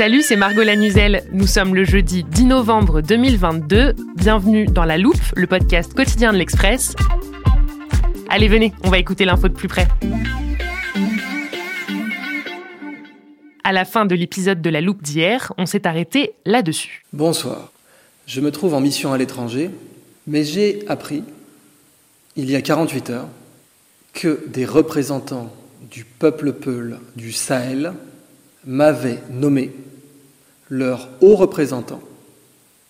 Salut, c'est Margot Lanuzel. Nous sommes le jeudi 10 novembre 2022. Bienvenue dans La Loupe, le podcast quotidien de l'Express. Allez, venez, on va écouter l'info de plus près. À la fin de l'épisode de La Loupe d'hier, on s'est arrêté là-dessus. Bonsoir. Je me trouve en mission à l'étranger, mais j'ai appris, il y a 48 heures, que des représentants du peuple Peul du Sahel m'avaient nommé leur haut représentant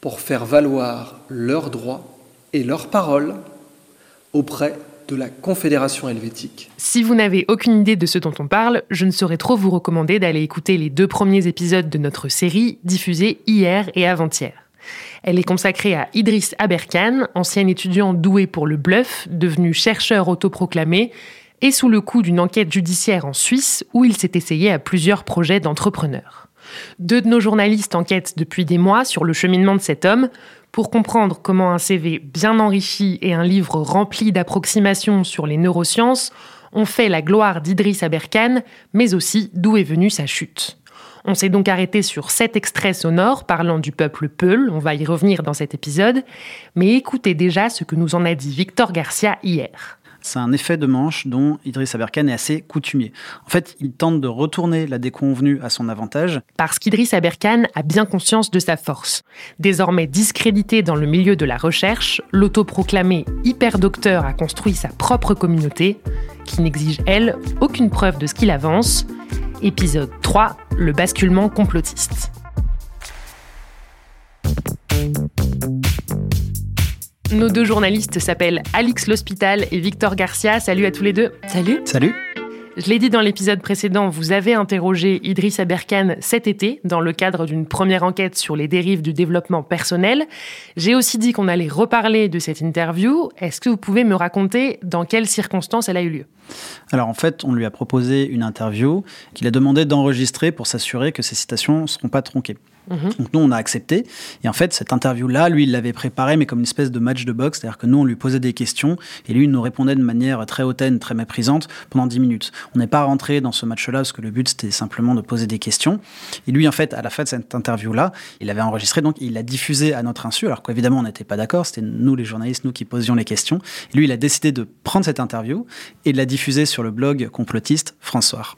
pour faire valoir leurs droits et leurs paroles auprès de la Confédération helvétique. Si vous n'avez aucune idée de ce dont on parle, je ne saurais trop vous recommander d'aller écouter les deux premiers épisodes de notre série diffusés hier et avant-hier. Elle est consacrée à Idriss Aberkan, ancien étudiant doué pour le bluff, devenu chercheur autoproclamé, et sous le coup d'une enquête judiciaire en Suisse où il s'est essayé à plusieurs projets d'entrepreneurs. Deux de nos journalistes enquêtent depuis des mois sur le cheminement de cet homme pour comprendre comment un CV bien enrichi et un livre rempli d'approximations sur les neurosciences ont fait la gloire d'Idriss Aberkan, mais aussi d'où est venue sa chute. On s'est donc arrêté sur sept extraits sonores parlant du peuple Peul, on va y revenir dans cet épisode, mais écoutez déjà ce que nous en a dit Victor Garcia hier. C'est un effet de manche dont Idriss Aberkan est assez coutumier. En fait, il tente de retourner la déconvenue à son avantage. Parce qu'Idriss Aberkan a bien conscience de sa force. Désormais discrédité dans le milieu de la recherche, l'autoproclamé hyper-docteur a construit sa propre communauté, qui n'exige, elle, aucune preuve de ce qu'il avance. Épisode 3, le basculement complotiste. Nos deux journalistes s'appellent Alix L'Hospital et Victor Garcia. Salut à tous les deux. Salut. Salut. Je l'ai dit dans l'épisode précédent, vous avez interrogé Idriss Aberkan cet été dans le cadre d'une première enquête sur les dérives du développement personnel. J'ai aussi dit qu'on allait reparler de cette interview. Est-ce que vous pouvez me raconter dans quelles circonstances elle a eu lieu? Alors en fait, on lui a proposé une interview qu'il a demandé d'enregistrer pour s'assurer que ses citations ne seront pas tronquées. Donc nous, on a accepté. Et en fait, cette interview-là, lui, il l'avait préparée, mais comme une espèce de match de boxe. C'est-à-dire que nous, on lui posait des questions et lui, il nous répondait de manière très hautaine, très méprisante pendant 10 minutes. On n'est pas rentré dans ce match-là parce que le but, c'était simplement de poser des questions. Et lui, en fait, à la fin de cette interview-là, il avait enregistré, donc il l'a diffusé à notre insu, alors qu'évidemment, on n'était pas d'accord. C'était nous, les journalistes, nous qui posions les questions. Et lui, il a décidé de prendre cette interview et de la diffuser sur le blog complotiste François.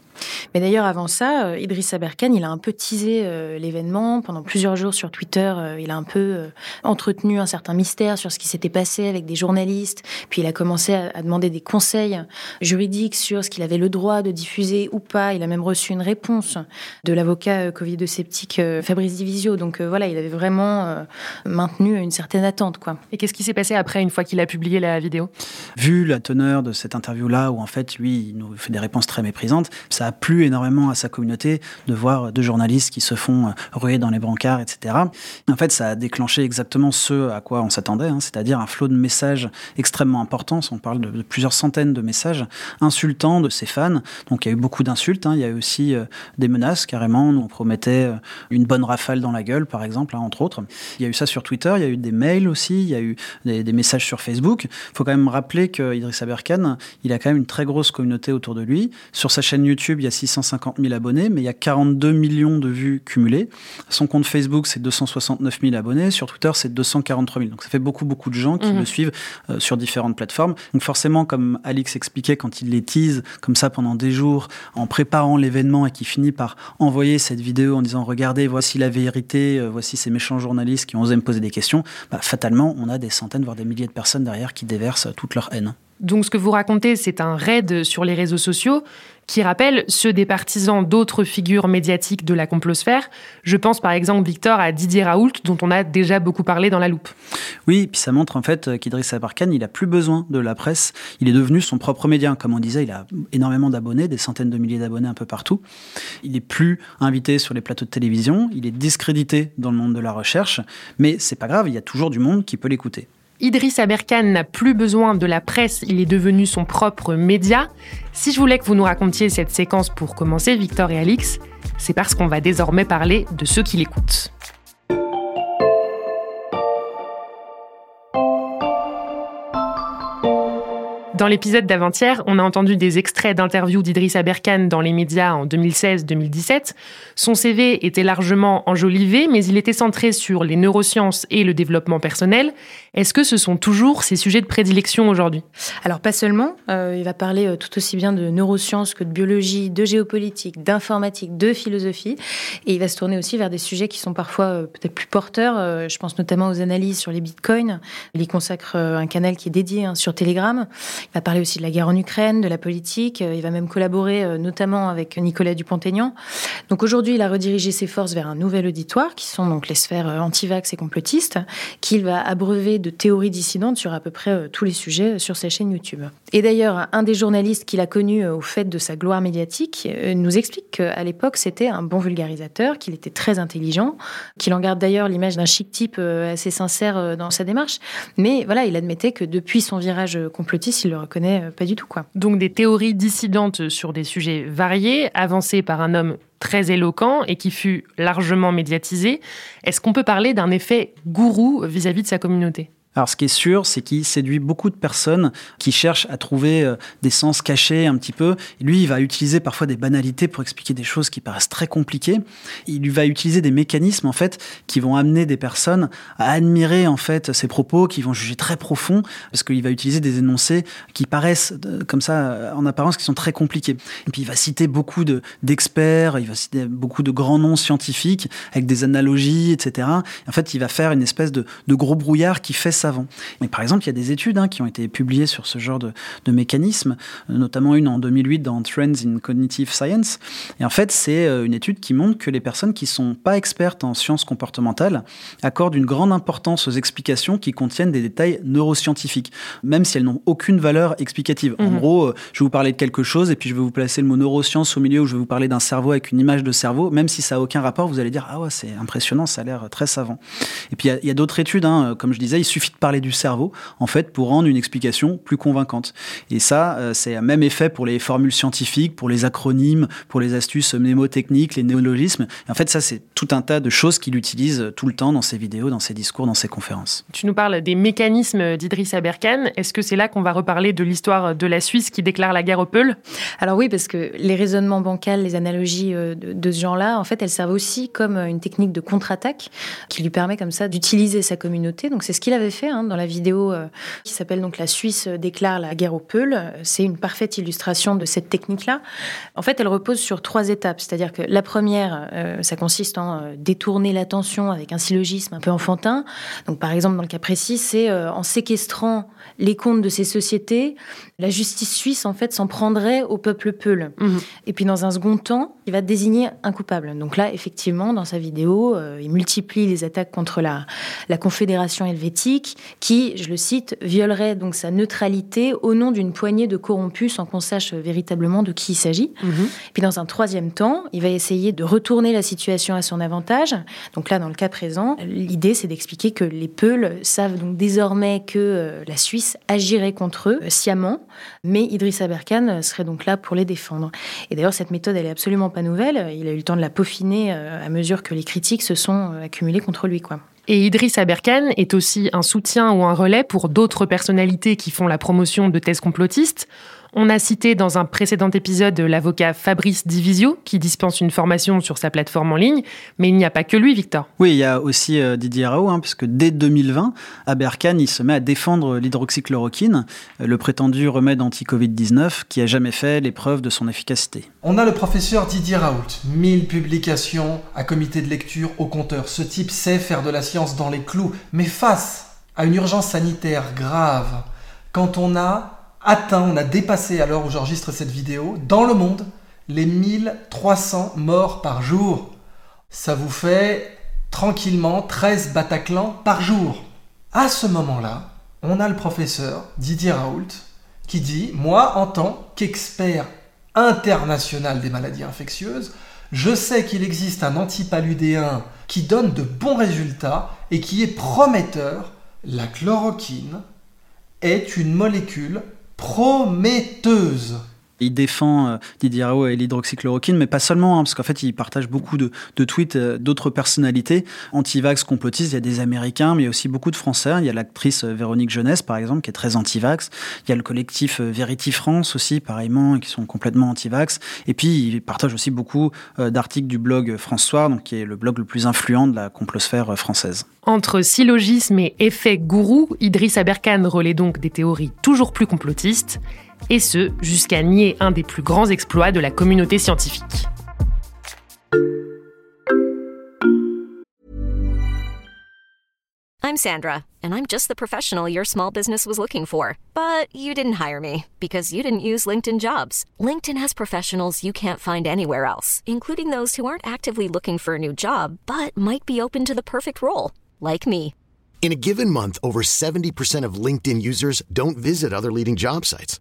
Mais d'ailleurs, avant ça, euh, Idriss Aberkan, il a un peu teasé euh, l'événement. Pendant plusieurs jours sur Twitter, euh, il a un peu euh, entretenu un certain mystère sur ce qui s'était passé avec des journalistes. Puis il a commencé à, à demander des conseils juridiques sur ce qu'il avait le droit de diffuser ou pas. Il a même reçu une réponse de l'avocat euh, Covid-sceptique euh, Fabrice Divisio. Donc euh, voilà, il avait vraiment euh, maintenu une certaine attente. quoi. Et qu'est-ce qui s'est passé après, une fois qu'il a publié la vidéo? Vu la teneur de cette interview-là, où en fait, lui, il nous fait des réponses très méprisantes, ça a plu énormément à sa communauté de voir deux journalistes qui se font euh, ruer dans les brancards, etc. En fait, ça a déclenché exactement ce à quoi on s'attendait, hein, c'est-à-dire un flot de messages extrêmement important. On parle de, plusieurs centaines de messages insultants de ses fans. Donc il y a eu beaucoup d'insultes. hein. Il y a eu aussi euh, des menaces, carrément. On promettait euh, une bonne rafale dans la gueule, par exemple, hein, entre autres. Il y a eu ça sur Twitter, il y a eu des mails aussi, il y a eu des, des messages sur Facebook. Il faut quand même rappeler que Idriss Aberkan, il a quand même une très grosse communauté autour de lui. Sur sa chaîne YouTube, il y a 650 000 abonnés, mais il y a 42 millions de vues cumulées. Son compte Facebook, c'est 269 000 abonnés. Sur Twitter, c'est 243 000. Donc ça fait beaucoup, beaucoup de gens qui Mhm. le suivent euh, sur différentes plateformes. Donc forcément, comme Alix expliquait, quand il les tease comme ça pendant des jours, en préparant l'événement et qui finit par envoyer cette vidéo en disant regardez, voici la vérité, euh, voici ces méchants journalistes qui ont osé me poser des questions, bah, fatalement, on a des centaines, voire des milliers de personnes derrière qui déversent toute leur haine. Donc ce que vous racontez, c'est un raid sur les réseaux sociaux qui rappelle ceux des partisans d'autres figures médiatiques de la complosphère. Je pense par exemple, Victor, à Didier Raoult, dont on a déjà beaucoup parlé dans la loupe. Oui, puis ça montre en fait qu'Idriss Abarkan, il a plus besoin de la presse. Il est devenu son propre média. Comme on disait, il a énormément d'abonnés, des centaines de milliers d'abonnés un peu partout. Il est plus invité sur les plateaux de télévision, il est discrédité dans le monde de la recherche, mais c'est pas grave, il y a toujours du monde qui peut l'écouter. Idriss Aberkan n'a plus besoin de la presse, il est devenu son propre média. Si je voulais que vous nous racontiez cette séquence pour commencer, Victor et Alix, c'est parce qu'on va désormais parler de ceux qui l'écoutent. Dans l'épisode d'avant-hier, on a entendu des extraits d'interviews d'Idriss Aberkan dans les médias en 2016-2017. Son CV était largement enjolivé, mais il était centré sur les neurosciences et le développement personnel. Est-ce que ce sont toujours ses sujets de prédilection aujourd'hui? Alors pas seulement. Euh, il va parler euh, tout aussi bien de neurosciences que de biologie, de géopolitique, d'informatique, de philosophie. Et il va se tourner aussi vers des sujets qui sont parfois euh, peut-être plus porteurs. je pense notamment aux analyses sur les bitcoins. Il y consacre un canal qui est dédié hein, sur Telegram. Va parler aussi de la guerre en Ukraine, de la politique. Euh, il va même collaborer euh, notamment avec Nicolas Dupont-Aignan. Donc aujourd'hui, il a redirigé ses forces vers un nouvel auditoire, qui sont donc les sphères euh, anti-vax et complotistes, qu'il va abreuver de théories dissidentes sur à peu près tous les sujets sur sa chaîne YouTube. Et d'ailleurs, un des journalistes qu'il a connu au fait de sa gloire médiatique nous explique qu'à l'époque, c'était un bon vulgarisateur, qu'il était très intelligent, qu'il en garde d'ailleurs l'image d'un chic type assez sincère dans sa démarche. Mais voilà, il admettait que depuis son virage complotiste, il le reconnaît euh, pas du tout. Quoi. Donc des théories dissidentes sur des sujets variés, avancées par un homme très éloquent et qui fut largement médiatisé. Est-ce qu'on peut parler d'un effet gourou vis à -vis de sa communauté? Alors ce qui est sûr, c'est qu'il séduit beaucoup de personnes qui cherchent à trouver euh, des sens cachés un petit peu. lui, il va utiliser parfois des banalités pour expliquer des choses qui paraissent très compliquées. Il va utiliser des mécanismes en fait qui vont amener des personnes à admirer en fait ses propos, qui vont juger très profonds, parce qu'il va utiliser des énoncés qui paraissent euh, comme ça euh, en apparence qui sont très compliqués. Et puis il va citer beaucoup de d'experts, il va citer beaucoup de grands noms scientifiques avec des analogies, etc. En fait, il va faire une espèce de, de gros brouillard qui fait savant. Mais par exemple, il y a des études hein, qui ont été publiées sur ce genre de, de mécanisme, notamment une en 2008 dans Trends in Cognitive Science. Et en fait, c'est euh, une étude qui montre que les personnes qui sont pas expertes en sciences comportementales accordent une grande importance aux explications qui contiennent des détails neuroscientifiques, même si elles n'ont aucune valeur explicative. En mhm. gros, euh, je vais vous parler de quelque chose et puis je vais vous placer le mot neurosciences au milieu où je vais vous parler d'un cerveau avec une image de cerveau, même si ça n'a aucun rapport, vous allez dire ah ouais c'est impressionnant, ça a l'air très savant. Et puis il y a, d'autres études, hein, comme je disais, il suffit de parler du cerveau, en fait, pour rendre une explication plus convaincante. Et ça, euh, c'est un même effet pour les formules scientifiques, pour les acronymes, pour les astuces mnémotechniques, les néologismes. Et en fait, ça, c'est tout un tas de choses qu'il utilise tout le temps dans ses vidéos, dans ses discours, dans ses conférences. Tu nous parles des mécanismes d'Idriss Aberkan. Est-ce que c'est là qu'on va reparler de l'histoire de la Suisse qui déclare la guerre aux Peuls? Alors oui, parce que les raisonnements bancals, les analogies euh, de, de ce genre-là, en fait, elles servent aussi comme une technique de contre-attaque qui lui permet comme ça d'utiliser sa communauté. Donc c'est ce qu'il avait fait hein, dans la vidéo euh, qui s'appelle donc La Suisse déclare la guerre aux Peuls. C'est une parfaite illustration de cette technique-là. En fait, elle repose sur trois étapes. C'est-à-dire que la première, euh, ça consiste en euh, détourner l'attention avec un syllogisme un peu enfantin. Donc par exemple, dans le cas précis, c'est en séquestrant les comptes de ces sociétés, la justice suisse en fait s'en prendrait au peuple peul. Mhm. Et puis dans un second temps, il va désigner un coupable. Donc là, effectivement, dans sa vidéo, il multiplie les attaques contre la, la Confédération helvétique, qui, je le cite, violerait donc sa neutralité au nom d'une poignée de corrompus sans qu'on sache véritablement de qui il s'agit. Mhm. Puis dans un troisième temps, il va essayer de retourner la situation à son avantage. Donc là, dans le cas présent, l'idée c'est d'expliquer que les Peuls savent donc désormais que euh, la Suisse agirait contre eux euh, sciemment, mais Idriss Aberkan serait donc là pour les défendre. Et d'ailleurs, cette méthode, elle est absolument pas nouvelle. Il a eu le temps de la peaufiner euh, à mesure que les critiques se sont accumulées contre lui, quoi. Et Idriss Aberkan est aussi un soutien ou un relais pour d'autres personnalités qui font la promotion de thèses complotistes. On a cité dans un précédent épisode l'avocat Fabrice Divisio qui dispense une formation sur sa plateforme en ligne, mais il n'y a pas que lui, Victor. Oui, il y a aussi euh, Didier Raoult, hein, puisque dès 2020, Aberkan il se met à défendre l'hydroxychloroquine, euh, le prétendu remède anti-Covid-19 qui a jamais fait l'épreuve de son efficacité. On a le professeur Didier Raoult, 1000 publications à comité de lecture au compteur. Ce type sait faire de la science dans les clous, mais face à une urgence sanitaire grave, quand on a atteint, on a dépassé à l'heure où j'enregistre cette vidéo, dans le monde, les 1300 morts par jour. Ça vous fait tranquillement 13 Bataclan par jour. À ce moment-là, on a le professeur Didier Raoult qui dit Moi, en tant qu'expert international des maladies infectieuses, je sais qu'il existe un antipaludéen qui donne de bons résultats et qui est prometteur. La chloroquine est une molécule prometteuse. Il défend euh, Didier Raoult et l'hydroxychloroquine, mais pas seulement, hein, parce qu'en fait, il partage beaucoup de, tweets euh, d'autres personnalités anti-vax complotistes. Il y a des Américains, mais il y a aussi beaucoup de Français. Il y a l'actrice euh, Véronique Jeunesse, par exemple, qui est très anti-vax. Il y a le collectif Verity France aussi, pareillement, qui sont complètement anti-vax. Et puis, il partage aussi beaucoup d'articles du blog François, donc qui est le blog le plus influent de la complosphère française. Entre syllogisme et effet gourou, Idriss Aberkan relaie donc des théories toujours plus complotistes et ce, jusqu'à nier un des plus grands exploits de la communauté scientifique. I'm Sandra, and I'm just the professional your small business was looking for. But you didn't hire me because you didn't use LinkedIn jobs. LinkedIn has professionals you can't find anywhere else, including those who aren't actively looking for a new job but might be open to the perfect role, like me. In a given month, over 70% of LinkedIn users don't visit other leading job sites.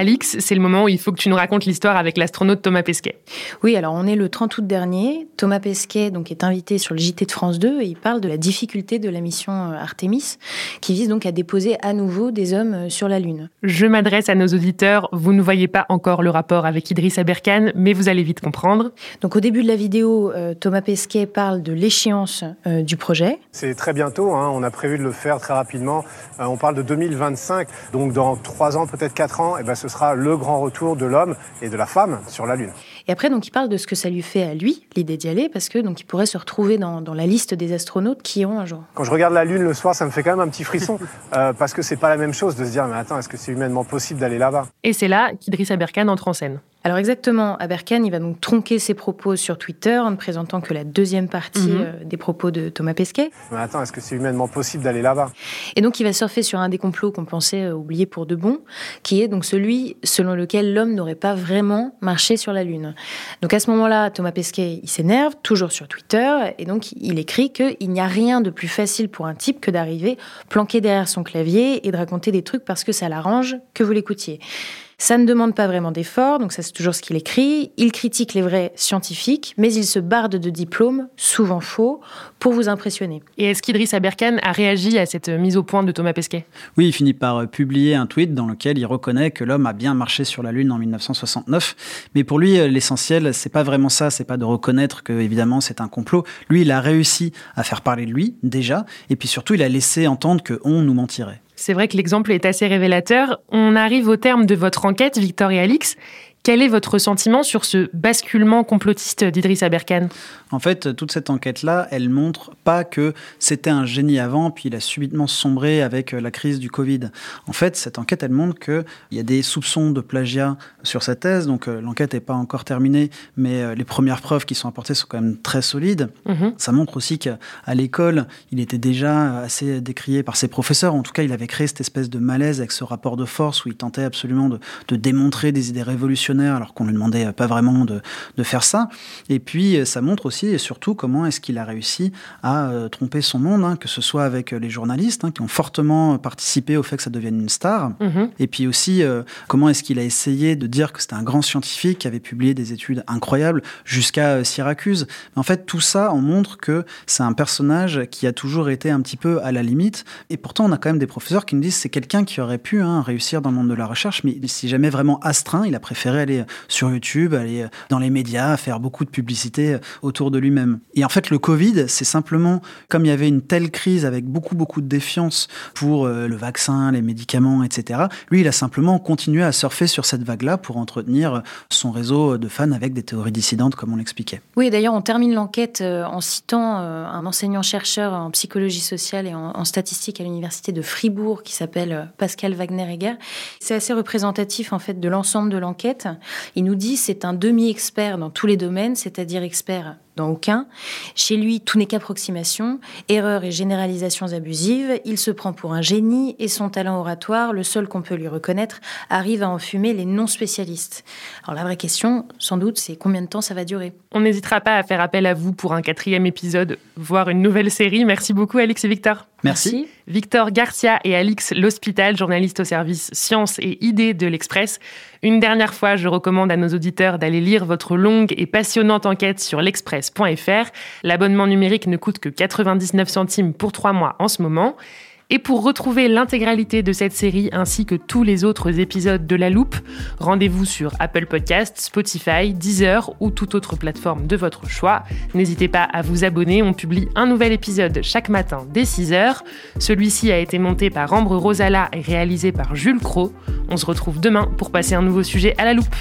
Alix, c'est le moment où il faut que tu nous racontes l'histoire avec l'astronaute Thomas Pesquet. Oui, alors on est le 30 août dernier. Thomas Pesquet donc, est invité sur le JT de France 2 et il parle de la difficulté de la mission euh, Artemis, qui vise donc à déposer à nouveau des hommes euh, sur la Lune. Je m'adresse à nos auditeurs. Vous ne voyez pas encore le rapport avec Idriss Aberkan, mais vous allez vite comprendre. Donc au début de la vidéo, euh, Thomas Pesquet parle de l'échéance du projet. C'est très bientôt, hein. on a prévu de le faire très rapidement. on parle de 2025, donc dans 3 ans, peut-être 4 ans, et eh ben, ce sera le grand retour de l'homme et de la femme sur la Lune. Et après, donc, il parle de ce que ça lui fait à lui, l'idée d'y aller, parce que donc, il pourrait se retrouver dans, la liste des astronautes qui ont un jour. Quand je regarde la Lune le soir, ça me fait quand même un petit frisson, euh, parce que c'est pas la même chose de se dire, mais attends, est-ce que c'est humainement possible d'aller là-bas? Et c'est là qu'Idriss Aberkan entre en scène. Alors exactement, Aberkan, il va donc tronquer ses propos sur Twitter en ne présentant que la deuxième partie mhm. euh, des propos de Thomas Pesquet. Mais attends, est-ce que c'est humainement possible d'aller là-bas? Et donc il va surfer sur un des complots qu'on pensait euh, oublier pour de bon, qui est donc celui selon lequel l'homme n'aurait pas vraiment marché sur la Lune. Donc à ce moment-là, Thomas Pesquet, il s'énerve, toujours sur Twitter, et donc il écrit qu'il n'y a rien de plus facile pour un type que d'arriver planqué derrière son clavier et de raconter des trucs parce que ça l'arrange que vous l'écoutiez. Ça ne demande pas vraiment d'effort, donc ça c'est toujours ce qu'il écrit. Il critique les vrais scientifiques, mais il se barde de diplômes, souvent faux, pour vous impressionner. Et est-ce qu'Idriss Aberkan a réagi à cette mise au point de Thomas Pesquet? Oui, il finit par euh, publier un tweet dans lequel il reconnaît que l'homme a bien marché sur la Lune en 1969. Mais pour lui, euh, l'essentiel, c'est pas vraiment ça, c'est pas de reconnaître que évidemment c'est un complot. Lui, il a réussi à faire parler de lui déjà, et puis surtout, il a laissé entendre que on nous mentirait. C'est vrai que l'exemple est assez révélateur. On arrive au terme de votre enquête, Victor et Alix. Quel est votre sentiment sur ce basculement complotiste d'Idriss Aberkan En fait, toute cette enquête-là, elle montre pas que c'était un génie avant, puis il a subitement sombré avec euh, la crise du Covid. En fait, cette enquête, elle montre qu'il y a des soupçons de plagiat sur sa thèse, donc euh, l'enquête n'est pas encore terminée, mais euh, les premières preuves qui sont apportées sont quand même très solides. Mhm. Ça montre aussi qu'à l'école, il était déjà assez décrié par ses professeurs. En tout cas, il avait créé cette espèce de malaise avec ce rapport de force où il tentait absolument de, de démontrer des idées révolutionnaires alors qu'on ne lui demandait pas vraiment de, faire ça. Et puis euh, ça montre aussi et surtout comment est-ce qu'il a réussi à euh, tromper son monde, hein, que ce soit avec euh, les journalistes hein, qui ont fortement participé au fait que ça devienne une star, mm-hmm. et puis aussi comment est-ce qu'il a essayé de dire que c'était un grand scientifique qui avait publié des études incroyables jusqu'à Syracuse. Mais en fait, tout ça en montre que c'est un personnage qui a toujours été un petit peu à la limite. Et pourtant, on a quand même des professeurs qui nous disent c'est quelqu'un qui aurait pu hein, réussir dans le monde de la recherche, mais si jamais vraiment astreint, il a préféré aller sur YouTube, aller dans les médias, faire beaucoup de publicité autour de lui-même. Et en fait, le Covid, c'est simplement comme il y avait une telle crise avec beaucoup, beaucoup de défiance pour le vaccin, les médicaments, etc. Lui, il a simplement continué à surfer sur cette vague-là pour entretenir son réseau de fans avec des théories dissidentes, comme on l'expliquait. Oui, d'ailleurs, on termine l'enquête en citant un enseignant-chercheur en psychologie sociale et en, statistique à l'université de Fribourg qui s'appelle Pascal Wagner-Egger. C'est assez représentatif en fait de l'ensemble de l'enquête. Il nous dit c'est un demi-expert dans tous les domaines, c'est-à-dire expert dans aucun. Chez lui, tout n'est qu'approximation, erreurs et généralisations abusives. Il se prend pour un génie et son talent oratoire, le seul qu'on peut lui reconnaître, arrive à enfumer les non-spécialistes. Alors la vraie question, sans doute, c'est combien de temps ça va durer? On n'hésitera pas à faire appel à vous pour un quatrième épisode, voire une nouvelle série. Merci beaucoup, Alex et Victor. Merci. Victor Garcia et Alix L'Hospital, journalistes au service sciences et idées de l'Express. Une dernière fois, je recommande à nos auditeurs d'aller lire votre longue et passionnante enquête sur L'abonnement numérique ne coûte que 99 centimes pour trois mois en ce moment. Et pour retrouver l'intégralité de cette série ainsi que tous les autres épisodes de La Loupe, rendez-vous sur Apple Podcasts, Spotify, Deezer ou toute autre plateforme de votre choix. N'hésitez pas à vous abonner, on publie un nouvel épisode chaque matin dès 6h. Celui-ci a été monté par Ambre Rosala et réalisé par Jules Cro. On se retrouve demain pour passer un nouveau sujet à La Loupe.